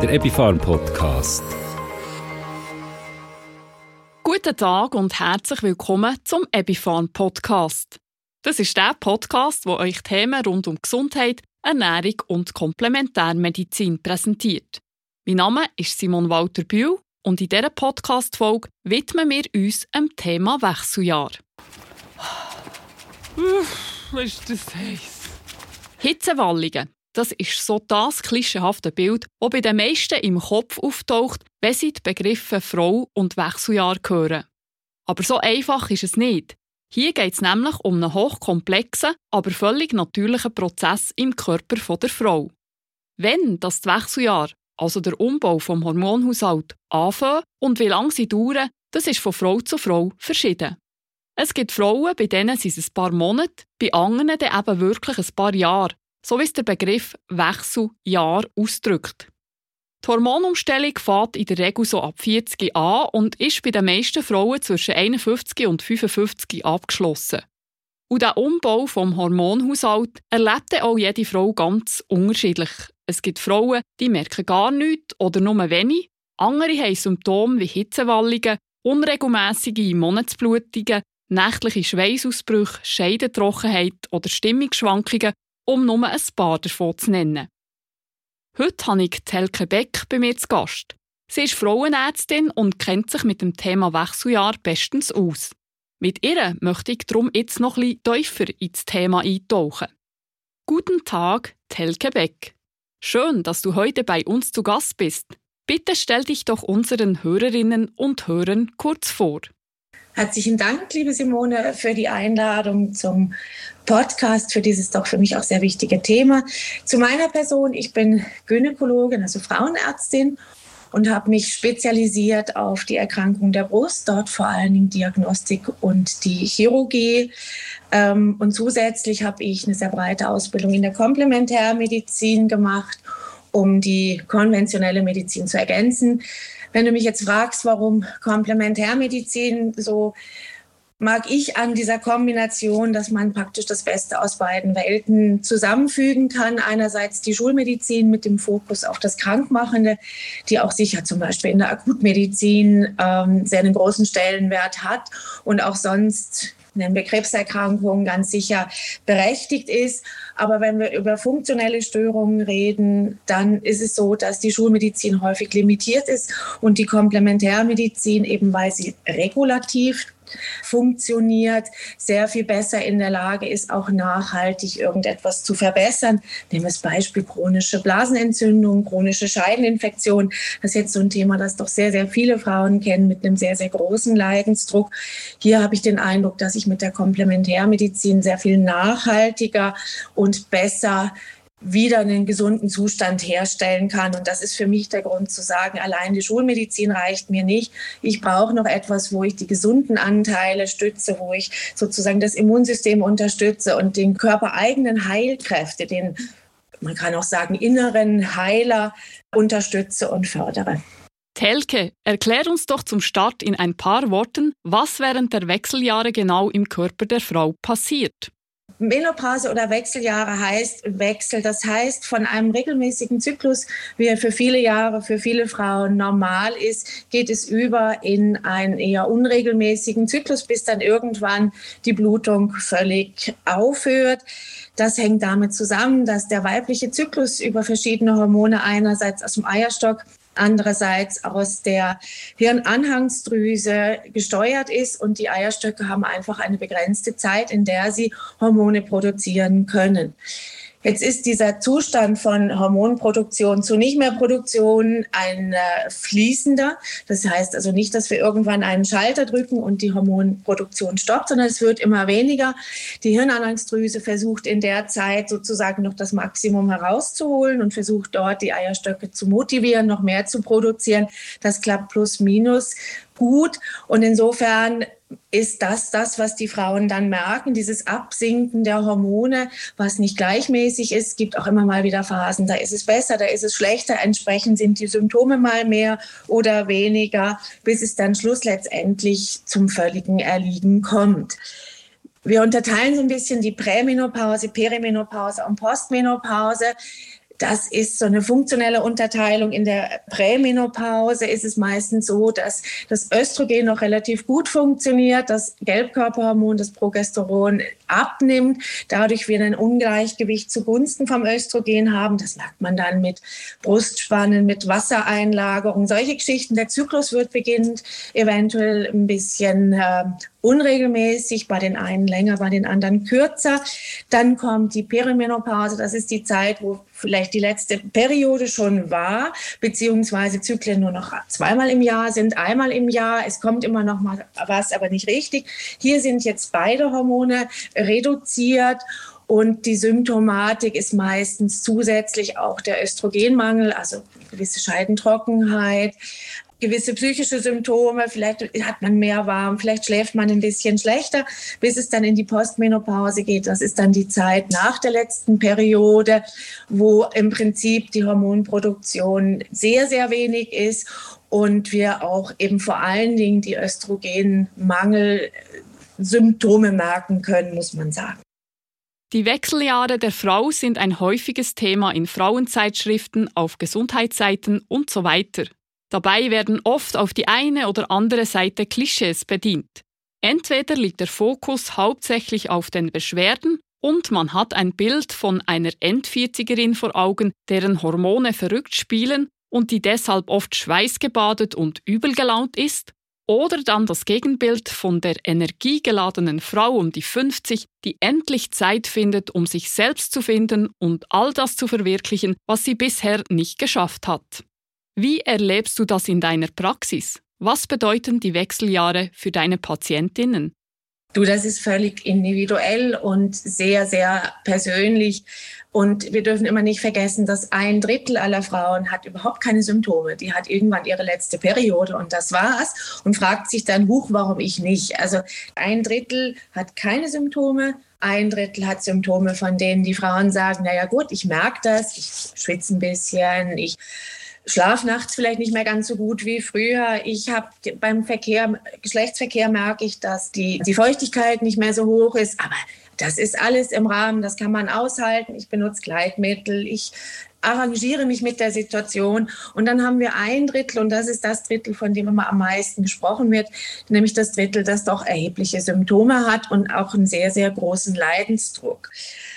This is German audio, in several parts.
der Epifarm Podcast. Guten Tag und herzlich willkommen zum Epifarm Podcast. Das ist der Podcast, wo euch Themen rund um Gesundheit, Ernährung und Komplementärmedizin präsentiert. Mein Name ist Simon Walter Bühl und in dieser Podcast-Folge widmen wir uns dem Thema Wechseljahr. Uff, ist das heiß. Hitzewallungen. Das ist so das klischeehafte Bild, das bei den meisten im Kopf auftaucht, wenn sie die Begriffe Frau und Wechseljahr hören. Aber so einfach ist es nicht. Hier geht es nämlich um einen hochkomplexen, aber völlig natürlichen Prozess im Körper der Frau. Wenn das Wechseljahr, also der Umbau vom Hormonhaushalt, anfängt und wie lange sie dauern, das ist von Frau zu Frau verschieden. Es gibt Frauen, bei denen sind es ein paar Monate, bei anderen dann eben wirklich ein paar Jahre, so wie es der Begriff Wechseljahr ausdrückt. Die Hormonumstellung fängt in der Regel so ab 40 an und ist bei den meisten Frauen zwischen 51 und 55 abgeschlossen. Und der Umbau vom Hormonhaushalt erlebt auch jede Frau ganz unterschiedlich. Es gibt Frauen, die merken gar nichts oder nur wenig. Andere haben Symptome wie Hitzewallungen, unregelmäßige Monatsblutungen, nächtliche Schweißausbrüche, Scheidentrockenheit oder Stimmungsschwankungen um nur ein paar davon zu nennen. Heute habe ich Telke Beck bei mir zu Gast. Sie ist Frauenärztin und kennt sich mit dem Thema Wechseljahr bestens aus. Mit ihr möchte ich darum jetzt noch ein tiefer ins Thema eintauchen. Guten Tag, Telke Beck. Schön, dass du heute bei uns zu Gast bist. Bitte stell dich doch unseren Hörerinnen und Hörern kurz vor. Herzlichen Dank, liebe Simone, für die Einladung zum Podcast, für dieses doch für mich auch sehr wichtige Thema. Zu meiner Person, ich bin Gynäkologin, also Frauenärztin und habe mich spezialisiert auf die Erkrankung der Brust, dort vor allen Dingen Diagnostik und die Chirurgie. Ähm, und zusätzlich habe ich eine sehr breite Ausbildung in der Komplementärmedizin gemacht, um die konventionelle Medizin zu ergänzen. Wenn du mich jetzt fragst, warum Komplementärmedizin so mag ich an dieser Kombination, dass man praktisch das Beste aus beiden Welten zusammenfügen kann. Einerseits die Schulmedizin mit dem Fokus auf das Krankmachende, die auch sicher zum Beispiel in der Akutmedizin ähm, sehr einen großen Stellenwert hat und auch sonst nennen wir Krebserkrankungen ganz sicher berechtigt ist. Aber wenn wir über funktionelle Störungen reden, dann ist es so, dass die Schulmedizin häufig limitiert ist und die Komplementärmedizin eben, weil sie regulativ funktioniert, sehr viel besser in der Lage ist, auch nachhaltig irgendetwas zu verbessern. Nehmen wir das Beispiel chronische Blasenentzündung, chronische Scheideninfektion. Das ist jetzt so ein Thema, das doch sehr, sehr viele Frauen kennen mit einem sehr, sehr großen Leidensdruck. Hier habe ich den Eindruck, dass ich mit der Komplementärmedizin sehr viel nachhaltiger und besser wieder einen gesunden Zustand herstellen kann. Und das ist für mich der Grund zu sagen, allein die Schulmedizin reicht mir nicht. Ich brauche noch etwas, wo ich die gesunden Anteile stütze, wo ich sozusagen das Immunsystem unterstütze und den körpereigenen Heilkräfte, den, man kann auch sagen, inneren Heiler unterstütze und fördere. Telke, erklär uns doch zum Start in ein paar Worten, was während der Wechseljahre genau im Körper der Frau passiert. Menopause oder Wechseljahre heißt Wechsel. Das heißt, von einem regelmäßigen Zyklus, wie er für viele Jahre, für viele Frauen normal ist, geht es über in einen eher unregelmäßigen Zyklus, bis dann irgendwann die Blutung völlig aufhört. Das hängt damit zusammen, dass der weibliche Zyklus über verschiedene Hormone einerseits aus dem Eierstock andererseits aus der Hirnanhangsdrüse gesteuert ist und die Eierstöcke haben einfach eine begrenzte Zeit, in der sie Hormone produzieren können. Jetzt ist dieser Zustand von Hormonproduktion zu nicht mehr Produktion ein äh, fließender. Das heißt also nicht, dass wir irgendwann einen Schalter drücken und die Hormonproduktion stoppt, sondern es wird immer weniger. Die Hirnanhangsdrüse versucht in der Zeit sozusagen noch das Maximum herauszuholen und versucht dort die Eierstöcke zu motivieren, noch mehr zu produzieren. Das klappt plus minus gut. Und insofern ist das das, was die Frauen dann merken, dieses Absinken der Hormone, was nicht gleichmäßig ist. Es gibt auch immer mal wieder Phasen, da ist es besser, da ist es schlechter. Entsprechend sind die Symptome mal mehr oder weniger, bis es dann schluss letztendlich zum völligen Erliegen kommt. Wir unterteilen so ein bisschen die Prämenopause, Perimenopause und Postmenopause. Das ist so eine funktionelle Unterteilung. In der Prämenopause ist es meistens so, dass das Östrogen noch relativ gut funktioniert, das Gelbkörperhormon, das Progesteron abnimmt, dadurch wir ein Ungleichgewicht zugunsten vom Östrogen haben. Das merkt man dann mit Brustspannen, mit Wassereinlagerung, solche Geschichten. Der Zyklus wird beginnt eventuell ein bisschen äh, unregelmäßig, bei den einen länger, bei den anderen kürzer. Dann kommt die Perimenopause, das ist die Zeit, wo vielleicht die letzte Periode schon war, beziehungsweise Zyklen nur noch zweimal im Jahr sind, einmal im Jahr. Es kommt immer noch mal was, aber nicht richtig. Hier sind jetzt beide Hormone reduziert und die Symptomatik ist meistens zusätzlich auch der Östrogenmangel, also gewisse Scheidentrockenheit, gewisse psychische Symptome, vielleicht hat man mehr warm, vielleicht schläft man ein bisschen schlechter, bis es dann in die Postmenopause geht. Das ist dann die Zeit nach der letzten Periode, wo im Prinzip die Hormonproduktion sehr, sehr wenig ist und wir auch eben vor allen Dingen die Östrogenmangelsymptome merken können, muss man sagen. Die Wechseljahre der Frau sind ein häufiges Thema in Frauenzeitschriften, auf Gesundheitsseiten und so weiter. Dabei werden oft auf die eine oder andere Seite Klischees bedient. Entweder liegt der Fokus hauptsächlich auf den Beschwerden und man hat ein Bild von einer Endvierzigerin vor Augen, deren Hormone verrückt spielen und die deshalb oft schweißgebadet und übelgelaunt ist, oder dann das Gegenbild von der energiegeladenen Frau um die 50, die endlich Zeit findet, um sich selbst zu finden und all das zu verwirklichen, was sie bisher nicht geschafft hat. Wie erlebst du das in deiner Praxis? Was bedeuten die Wechseljahre für deine Patientinnen? Du, das ist völlig individuell und sehr, sehr persönlich. Und wir dürfen immer nicht vergessen, dass ein Drittel aller Frauen hat überhaupt keine Symptome. Die hat irgendwann ihre letzte Periode und das war's und fragt sich dann, huch, warum ich nicht? Also ein Drittel hat keine Symptome. Ein Drittel hat Symptome, von denen die Frauen sagen, na ja gut, ich merke das, ich schwitze ein bisschen, ich schlaf nachts vielleicht nicht mehr ganz so gut wie früher. Ich habe beim Verkehr, Geschlechtsverkehr merke ich, dass die, die Feuchtigkeit nicht mehr so hoch ist. Aber das ist alles im Rahmen, das kann man aushalten. Ich benutze Gleitmittel, ich arrangiere mich mit der Situation. Und dann haben wir ein Drittel, und das ist das Drittel, von dem immer am meisten gesprochen wird, nämlich das Drittel, das doch erhebliche Symptome hat und auch einen sehr, sehr großen Leidensdruck.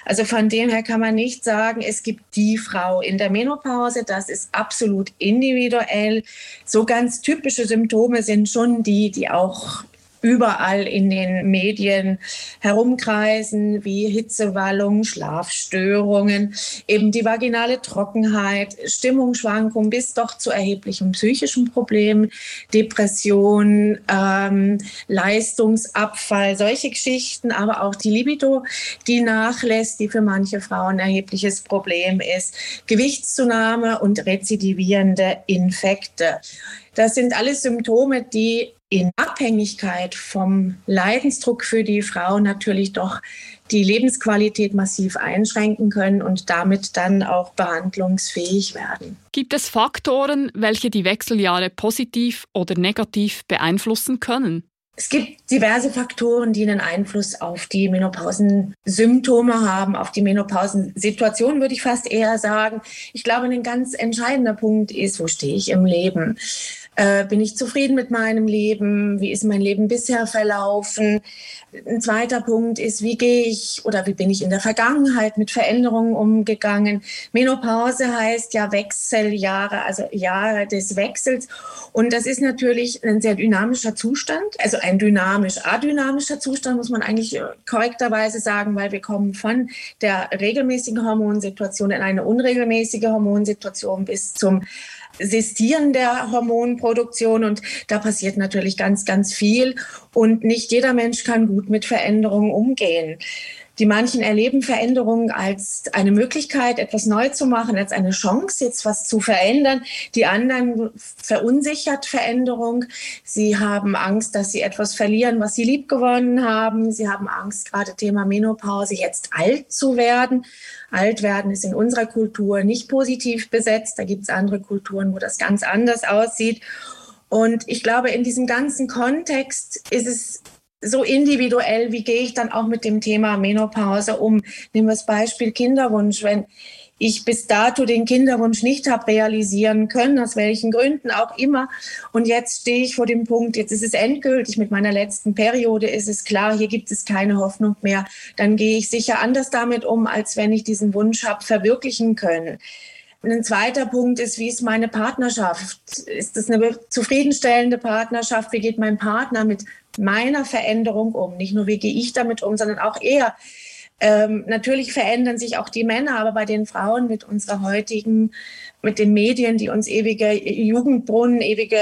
Also von dem her kann man nicht sagen, es gibt die Frau in der Menopause. Das ist absolut individuell. So ganz typische Symptome sind schon die, die auch überall in den Medien herumkreisen, wie Hitzewallungen, Schlafstörungen, eben die vaginale Trockenheit, Stimmungsschwankungen bis doch zu erheblichen psychischen Problemen, Depression, ähm, Leistungsabfall, solche Geschichten, aber auch die Libido, die nachlässt, die für manche Frauen ein erhebliches Problem ist, Gewichtszunahme und rezidivierende Infekte. Das sind alles Symptome, die in Abhängigkeit vom Leidensdruck für die Frau natürlich doch die Lebensqualität massiv einschränken können und damit dann auch behandlungsfähig werden. Gibt es Faktoren, welche die Wechseljahre positiv oder negativ beeinflussen können? Es gibt diverse Faktoren, die einen Einfluss auf die Menopausensymptome haben, auf die Menopausensituation würde ich fast eher sagen. Ich glaube, ein ganz entscheidender Punkt ist, wo stehe ich im Leben? Äh, bin ich zufrieden mit meinem Leben? Wie ist mein Leben bisher verlaufen? Ein zweiter Punkt ist, wie gehe ich oder wie bin ich in der Vergangenheit mit Veränderungen umgegangen? Menopause heißt ja Wechseljahre, also Jahre des Wechsels. Und das ist natürlich ein sehr dynamischer Zustand, also ein dynamisch-adynamischer Zustand, muss man eigentlich korrekterweise sagen, weil wir kommen von der regelmäßigen Hormonsituation in eine unregelmäßige Hormonsituation bis zum Sistieren der Hormonproduktion und da passiert natürlich ganz, ganz viel und nicht jeder Mensch kann gut mit Veränderungen umgehen. Die manchen erleben Veränderungen als eine Möglichkeit, etwas neu zu machen, als eine Chance, jetzt was zu verändern. Die anderen verunsichert Veränderung. Sie haben Angst, dass sie etwas verlieren, was sie liebgewonnen haben. Sie haben Angst, gerade Thema Menopause, jetzt alt zu werden. Alt werden ist in unserer Kultur nicht positiv besetzt. Da gibt es andere Kulturen, wo das ganz anders aussieht. Und ich glaube, in diesem ganzen Kontext ist es so individuell, wie gehe ich dann auch mit dem Thema Menopause um? Nehmen wir das Beispiel Kinderwunsch. Wenn ich bis dato den Kinderwunsch nicht habe realisieren können, aus welchen Gründen auch immer. Und jetzt stehe ich vor dem Punkt, jetzt ist es endgültig mit meiner letzten Periode, ist es klar, hier gibt es keine Hoffnung mehr. Dann gehe ich sicher anders damit um, als wenn ich diesen Wunsch habe verwirklichen können. Ein zweiter Punkt ist, wie ist meine Partnerschaft? Ist das eine zufriedenstellende Partnerschaft? Wie geht mein Partner mit meiner Veränderung um? Nicht nur, wie gehe ich damit um, sondern auch er. Ähm, natürlich verändern sich auch die Männer, aber bei den Frauen mit unserer heutigen, mit den Medien, die uns ewige Jugendbrunnen, ewige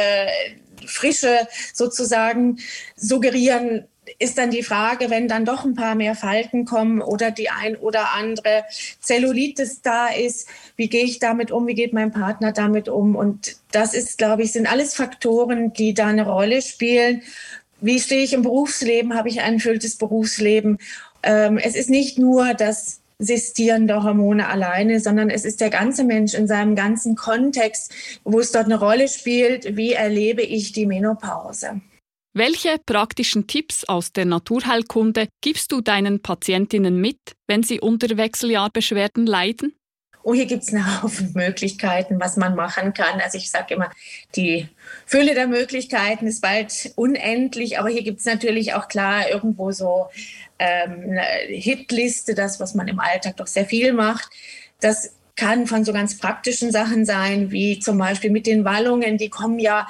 Frische sozusagen suggerieren, ist dann die Frage, wenn dann doch ein paar mehr Falten kommen oder die ein oder andere Zellulitis da ist, wie gehe ich damit um, wie geht mein Partner damit um? Und das ist, glaube ich, sind alles Faktoren, die da eine Rolle spielen. Wie stehe ich im Berufsleben? Habe ich ein erfülltes Berufsleben? Ähm, es ist nicht nur das Sistieren der Hormone alleine, sondern es ist der ganze Mensch in seinem ganzen Kontext, wo es dort eine Rolle spielt, wie erlebe ich die Menopause. Welche praktischen Tipps aus der Naturheilkunde gibst du deinen Patientinnen mit, wenn sie unter Wechseljahrbeschwerden leiden? Oh, hier gibt es eine Haufen Möglichkeiten, was man machen kann. Also ich sage immer, die Fülle der Möglichkeiten ist bald unendlich, aber hier gibt es natürlich auch klar irgendwo so ähm, eine Hitliste, das, was man im Alltag doch sehr viel macht. Das kann von so ganz praktischen Sachen sein, wie zum Beispiel mit den Wallungen. Die kommen ja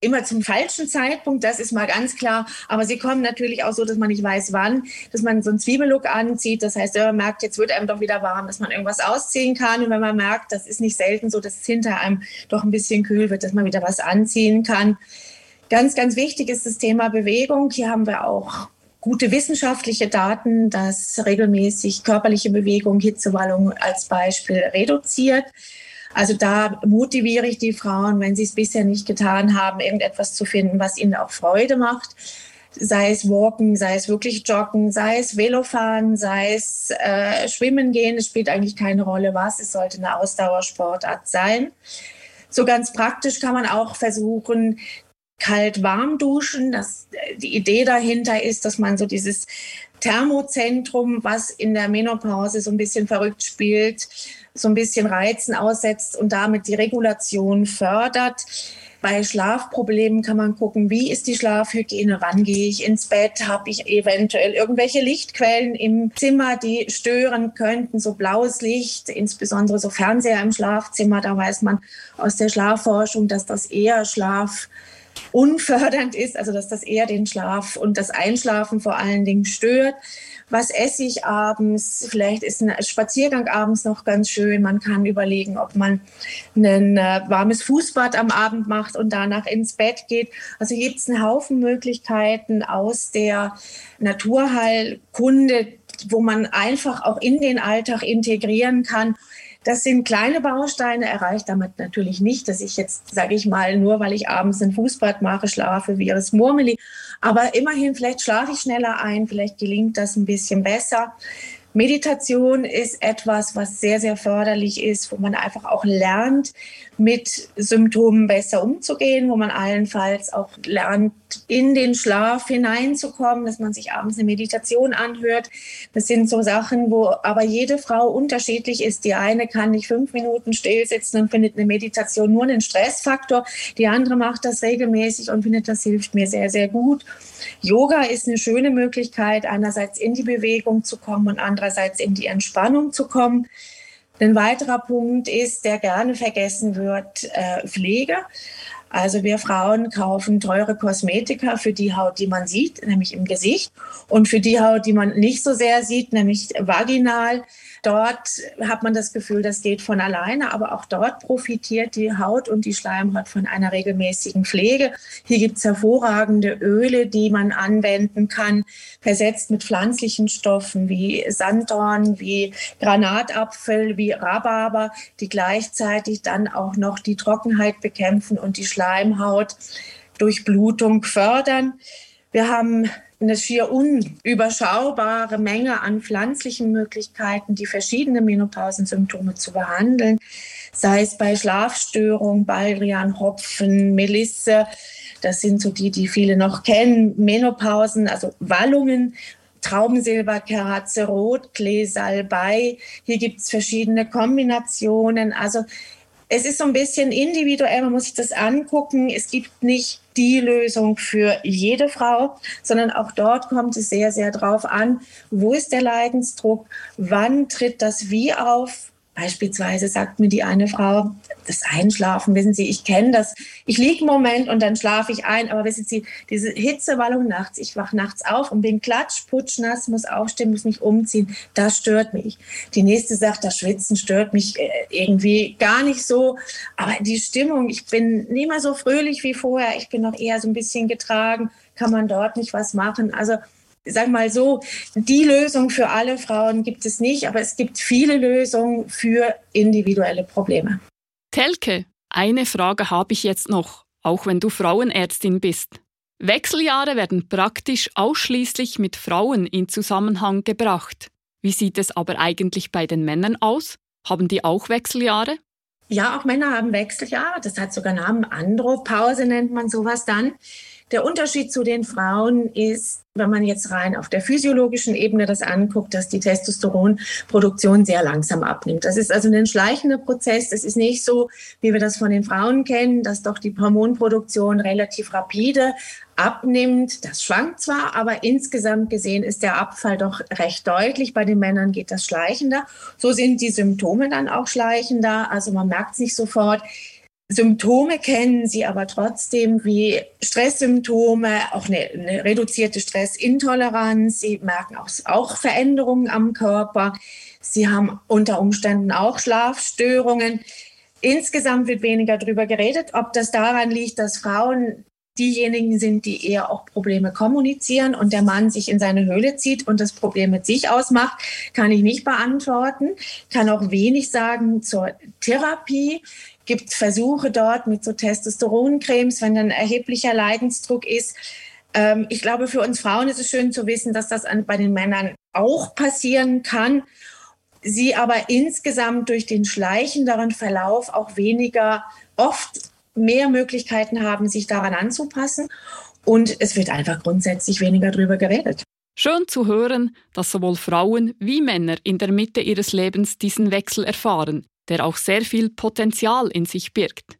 immer zum falschen Zeitpunkt, das ist mal ganz klar. Aber sie kommen natürlich auch so, dass man nicht weiß, wann, dass man so einen Zwiebellook anzieht. Das heißt, wenn man merkt, jetzt wird einem doch wieder warm, dass man irgendwas ausziehen kann. Und wenn man merkt, das ist nicht selten so, dass es hinter einem doch ein bisschen kühl wird, dass man wieder was anziehen kann. Ganz, ganz wichtig ist das Thema Bewegung. Hier haben wir auch gute wissenschaftliche Daten, dass regelmäßig körperliche Bewegung Hitzewallung als Beispiel reduziert. Also da motiviere ich die Frauen, wenn sie es bisher nicht getan haben, irgendetwas zu finden, was ihnen auch Freude macht. Sei es Walken, sei es wirklich Joggen, sei es Velofahren, sei es äh, Schwimmen gehen. Es spielt eigentlich keine Rolle, was. Es sollte eine Ausdauersportart sein. So ganz praktisch kann man auch versuchen, kalt-warm duschen. Das, die Idee dahinter ist, dass man so dieses Thermozentrum, was in der Menopause so ein bisschen verrückt spielt, so ein bisschen Reizen aussetzt und damit die Regulation fördert. Bei Schlafproblemen kann man gucken, wie ist die Schlafhygiene, wann gehe ich ins Bett, habe ich eventuell irgendwelche Lichtquellen im Zimmer, die stören könnten, so blaues Licht, insbesondere so Fernseher im Schlafzimmer, da weiß man aus der Schlafforschung, dass das eher Schlaf unfördernd ist, also dass das eher den Schlaf und das Einschlafen vor allen Dingen stört. Was esse ich abends? Vielleicht ist ein Spaziergang abends noch ganz schön. Man kann überlegen, ob man ein äh, warmes Fußbad am Abend macht und danach ins Bett geht. Also gibt es einen Haufen Möglichkeiten aus der Naturheilkunde, wo man einfach auch in den Alltag integrieren kann. Das sind kleine Bausteine, erreicht damit natürlich nicht, dass ich jetzt, sage ich mal, nur weil ich abends ein Fußbad mache, schlafe wie ihres Murmeli. Aber immerhin, vielleicht schlafe ich schneller ein, vielleicht gelingt das ein bisschen besser. Meditation ist etwas, was sehr, sehr förderlich ist, wo man einfach auch lernt, mit Symptomen besser umzugehen, wo man allenfalls auch lernt, in den Schlaf hineinzukommen, dass man sich abends eine Meditation anhört. Das sind so Sachen, wo aber jede Frau unterschiedlich ist. Die eine kann nicht fünf Minuten still sitzen und findet eine Meditation nur einen Stressfaktor. Die andere macht das regelmäßig und findet, das hilft mir sehr, sehr gut. Yoga ist eine schöne Möglichkeit, einerseits in die Bewegung zu kommen und andererseits in die Entspannung zu kommen. Ein weiterer Punkt ist, der gerne vergessen wird, äh, Pflege. Also wir Frauen kaufen teure Kosmetika für die Haut, die man sieht, nämlich im Gesicht, und für die Haut, die man nicht so sehr sieht, nämlich vaginal. Dort hat man das Gefühl, das geht von alleine, aber auch dort profitiert die Haut und die Schleimhaut von einer regelmäßigen Pflege. Hier gibt es hervorragende Öle, die man anwenden kann, versetzt mit pflanzlichen Stoffen wie Sanddorn, wie Granatapfel, wie Rhabarber, die gleichzeitig dann auch noch die Trockenheit bekämpfen und die Schleimhaut durch Blutung fördern. Wir haben eine schier unüberschaubare Menge an pflanzlichen Möglichkeiten, die verschiedenen Menopausensymptome zu behandeln, sei es bei Schlafstörungen, Baldrian, Hopfen, Melisse. Das sind so die, die viele noch kennen. Menopausen, also Wallungen Traubensilberkerze, Rotklee, Salbei. Hier gibt es verschiedene Kombinationen. Also es ist so ein bisschen individuell, man muss sich das angucken. Es gibt nicht die Lösung für jede Frau, sondern auch dort kommt es sehr, sehr drauf an, wo ist der Leidensdruck, wann tritt das wie auf, Beispielsweise sagt mir die eine Frau, das Einschlafen, wissen Sie, ich kenne das. Ich liege einen Moment und dann schlafe ich ein, aber wissen Sie, diese Hitzewallung nachts, ich wache nachts auf und bin klatsch, putschnass, muss aufstehen, muss mich umziehen, das stört mich. Die nächste sagt, das Schwitzen stört mich äh, irgendwie gar nicht so, aber die Stimmung, ich bin nicht mehr so fröhlich wie vorher, ich bin noch eher so ein bisschen getragen, kann man dort nicht was machen. Also sag mal so, die Lösung für alle Frauen gibt es nicht, aber es gibt viele Lösungen für individuelle Probleme. Telke, eine Frage habe ich jetzt noch, auch wenn du Frauenärztin bist. Wechseljahre werden praktisch ausschließlich mit Frauen in Zusammenhang gebracht. Wie sieht es aber eigentlich bei den Männern aus? Haben die auch Wechseljahre? Ja, auch Männer haben Wechseljahre. Das hat sogar Namen. Andropause nennt man sowas dann. Der Unterschied zu den Frauen ist, wenn man jetzt rein auf der physiologischen Ebene das anguckt, dass die Testosteronproduktion sehr langsam abnimmt. Das ist also ein schleichender Prozess. Es ist nicht so, wie wir das von den Frauen kennen, dass doch die Hormonproduktion relativ rapide abnimmt. Das schwankt zwar, aber insgesamt gesehen ist der Abfall doch recht deutlich. Bei den Männern geht das schleichender. So sind die Symptome dann auch schleichender. Also man merkt es nicht sofort. Symptome kennen sie aber trotzdem wie Stresssymptome, auch eine, eine reduzierte Stressintoleranz. Sie merken auch, auch Veränderungen am Körper. Sie haben unter Umständen auch Schlafstörungen. Insgesamt wird weniger darüber geredet, ob das daran liegt, dass Frauen diejenigen sind, die eher auch Probleme kommunizieren und der Mann sich in seine Höhle zieht und das Problem mit sich ausmacht, kann ich nicht beantworten. Kann auch wenig sagen zur Therapie gibt Versuche dort mit so Testosteroncremes, wenn dann erheblicher Leidensdruck ist. Ähm, ich glaube, für uns Frauen ist es schön zu wissen, dass das an, bei den Männern auch passieren kann. Sie aber insgesamt durch den schleichenderen Verlauf auch weniger oft mehr Möglichkeiten haben, sich daran anzupassen. Und es wird einfach grundsätzlich weniger darüber geredet. Schön zu hören, dass sowohl Frauen wie Männer in der Mitte ihres Lebens diesen Wechsel erfahren der auch sehr viel Potenzial in sich birgt.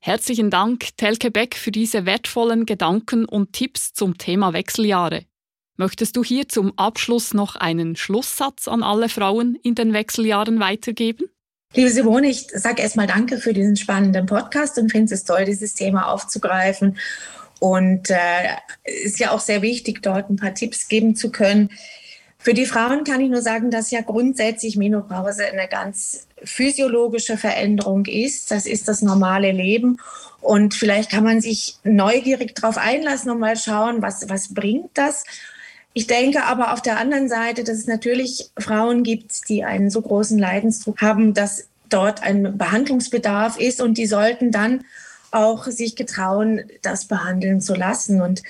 Herzlichen Dank, Telke Beck, für diese wertvollen Gedanken und Tipps zum Thema Wechseljahre. Möchtest du hier zum Abschluss noch einen Schlusssatz an alle Frauen in den Wechseljahren weitergeben? Liebe Simone, ich sage erstmal Danke für diesen spannenden Podcast und finde es toll, dieses Thema aufzugreifen. Und äh, ist ja auch sehr wichtig, dort ein paar Tipps geben zu können. Für die Frauen kann ich nur sagen, dass ja grundsätzlich Menopause eine ganz physiologische Veränderung ist. Das ist das normale Leben. Und vielleicht kann man sich neugierig darauf einlassen und mal schauen, was, was bringt das. Ich denke aber auf der anderen Seite, dass es natürlich Frauen gibt, die einen so großen Leidensdruck haben, dass dort ein Behandlungsbedarf ist und die sollten dann auch sich getrauen, das behandeln zu lassen. Und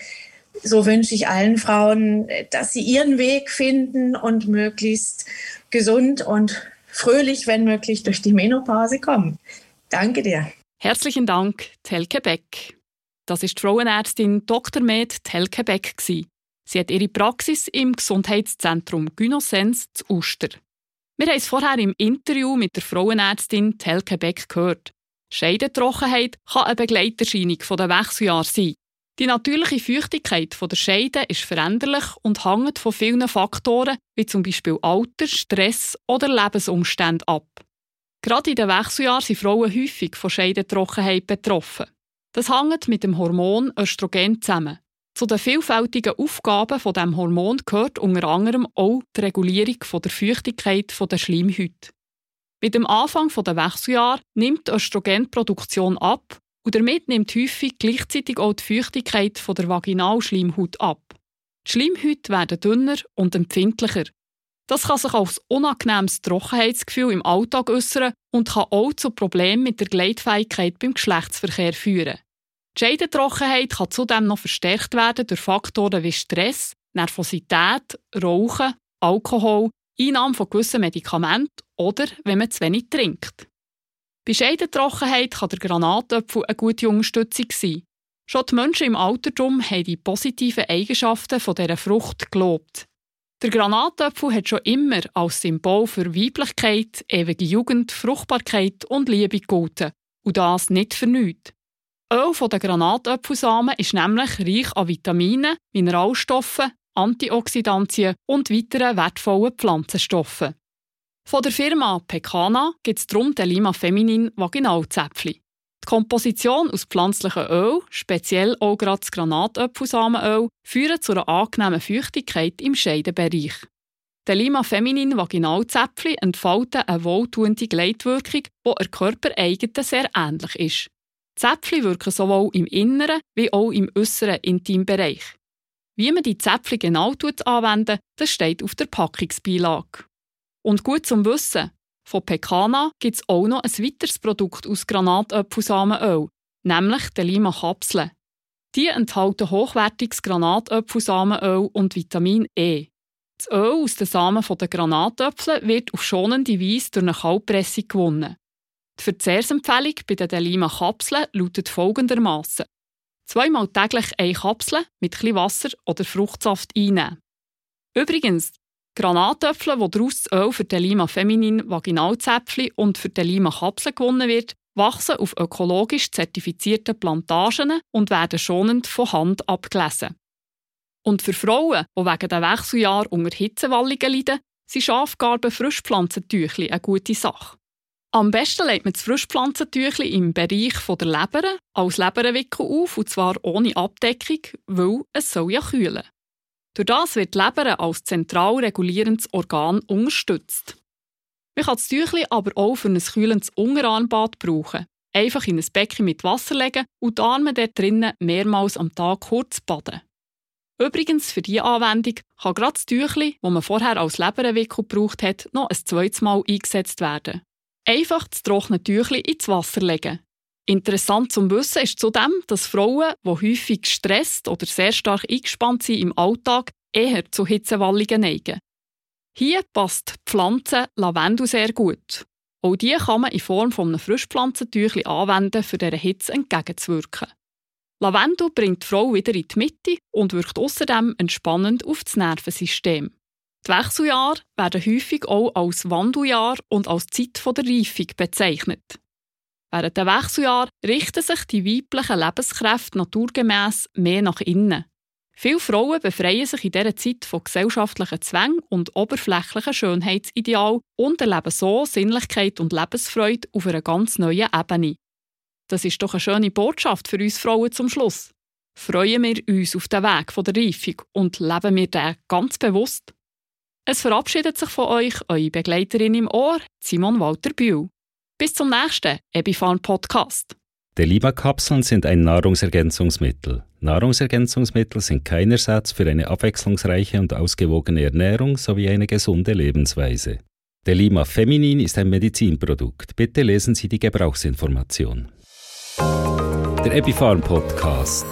so wünsche ich allen Frauen, dass sie ihren Weg finden und möglichst gesund und fröhlich, wenn möglich, durch die Menopause kommen. Danke dir. Herzlichen Dank, Telke Beck. Das ist die Frauenärztin Dr. Med Telke Beck. Sie hat ihre Praxis im Gesundheitszentrum Gynosens zu Uster. Wir haben es vorher im Interview mit der Frauenärztin Telke Beck gehört. Scheidentrockenheit kann eine Begleiterscheinung der Wechseljahre sein. Die natürliche Feuchtigkeit der Scheide ist veränderlich und hängt von vielen Faktoren, wie zum Beispiel Alter, Stress oder Lebensumstände ab. Gerade in den Wechseljahren sind Frauen häufig von Scheidentrockenheit betroffen. Das hängt mit dem Hormon Östrogen zusammen. Zu den vielfältigen Aufgaben von dem Hormon gehört unter anderem auch die Regulierung der Feuchtigkeit der Schleimhäute. Mit dem Anfang der Wechseljahre nimmt die Östrogenproduktion ab und damit nimmt häufig gleichzeitig auch die Feuchtigkeit von der Vaginalschleimhaut ab. Die Schleimhäute werden dünner und empfindlicher. Das kann sich als unangenehmes Trockenheitsgefühl im Alltag äußern und kann auch zu Problemen mit der Gleitfähigkeit beim Geschlechtsverkehr führen. Die Scheidentrockenheit kann zudem noch verstärkt werden durch Faktoren wie Stress, Nervosität, Rauchen, Alkohol, Einnahme von gewissen Medikamenten oder wenn man zu wenig trinkt. Bei Scheidentrockenheit kann der Granatöpfel eine gute Unterstützung sein. Schon die Menschen im Altertum haben die positiven Eigenschaften von dieser Frucht gelobt. Der Granatöpfel hat schon immer als Symbol für Weiblichkeit, ewige Jugend, Fruchtbarkeit und Liebe gegolten. Und das nicht für nichts. Öl von den Granatöpfelsamen ist nämlich reich an Vitaminen, Mineralstoffen, Antioxidantien und weiteren wertvollen Pflanzenstoffen. Von der Firma Pecana gibt es darum den Lima Feminin Vaginalzäpfchen. Die Komposition aus pflanzlichem Öl, speziell auch gerade das Granatöpfelsamenöl, führt zu einer angenehmen Feuchtigkeit im Scheidenbereich. Der Lima Feminin Vaginalzäpfchen entfalten eine wohltuende Gleitwirkung, die der körpereigenen sehr ähnlich ist. Zäpfchen wirken sowohl im inneren wie auch im äußeren Intimbereich. Wie man die Zäpfchen genau anwendet, das steht auf der Packungsbeilage. Und gut zum Wissen, von Pekana gibt es auch noch ein weiteres Produkt aus Granatöpfelsamenöl, nämlich die Lima Kapseln. Die enthalten hochwertiges Granatöpfelsamenöl und Vitamin E. Das Öl aus den Samen der Granatöpfel wird auf schonende Weise durch eine Kaltpressung gewonnen. Die Verzehrsempfehlung bei den Delima Kapseln lautet folgendermaßen: Zweimal täglich eine Kapsel mit etwas Wasser oder Fruchtsaft einnehmen. Übrigens, Granatöpfel, wo daraus Öl für die Lima Feminin Vaginalzäpfchen und für die Lima Kapsel gewonnen wird, wachsen auf ökologisch zertifizierten Plantagen und werden schonend von Hand abgelesen. Und für Frauen, die wegen der Wechseljahr unter Hitzewallungen leiden, sind Schafgarben Frischpflanzentüchli eine gute Sache. Am besten legt man das Frischpflanzentüchli im Bereich der Leber als Leberwickel auf, und zwar ohne Abdeckung, weil es soll ja kühlen. Durch das wird die Leber als zentral regulierendes Organ unterstützt. Man kann das Tüchli aber auch für ein kühlendes Unterarmbad brauchen. Einfach in ein Becken mit Wasser legen und die Arme dort drinnen mehrmals am Tag kurz baden. Übrigens, für diese Anwendung kann gerade das Tüchli, das man vorher als Leberwickel gebraucht hat, noch ein zweites Mal eingesetzt werden. Einfach das trockene Tüchli ins Wasser legen. Interessant zum Wissen ist zudem, dass Frauen, die häufig gestresst oder sehr stark eingespannt sind im Alltag, eher zu Hitzewallungen neigen. Hier passt die Pflanze Lavendel sehr gut. Auch die kann man in Form von einem Frischpflanzentüchli anwenden, für dieser Hitze entgegenzuwirken. Lavendel bringt die Frau wieder in die Mitte und wirkt außerdem entspannend auf das Nervensystem. Die Wechseljahre werden häufig auch als Wandeljahr und als Zeit der Reifung bezeichnet. Während der Wechseljahr richten sich die weiblichen Lebenskräfte naturgemäß mehr nach innen. Viele Frauen befreien sich in dieser Zeit von gesellschaftlichen Zwängen und oberflächlichen Schönheitsidealen und erleben so Sinnlichkeit und Lebensfreude auf einer ganz neuen Ebene. Das ist doch eine schöne Botschaft für uns Frauen zum Schluss. Freuen wir uns auf den Weg der Reifung und leben wir den ganz bewusst? Es verabschiedet sich von euch eure Begleiterin im Ohr, Simon Walter Bühl. Bis zum nächsten Ebifarm Podcast. Deliba-Kapseln sind ein Nahrungsergänzungsmittel. Nahrungsergänzungsmittel sind kein Ersatz für eine abwechslungsreiche und ausgewogene Ernährung sowie eine gesunde Lebensweise. Delima Feminin ist ein Medizinprodukt. Bitte lesen Sie die Gebrauchsinformation. Der Epifarm Podcast.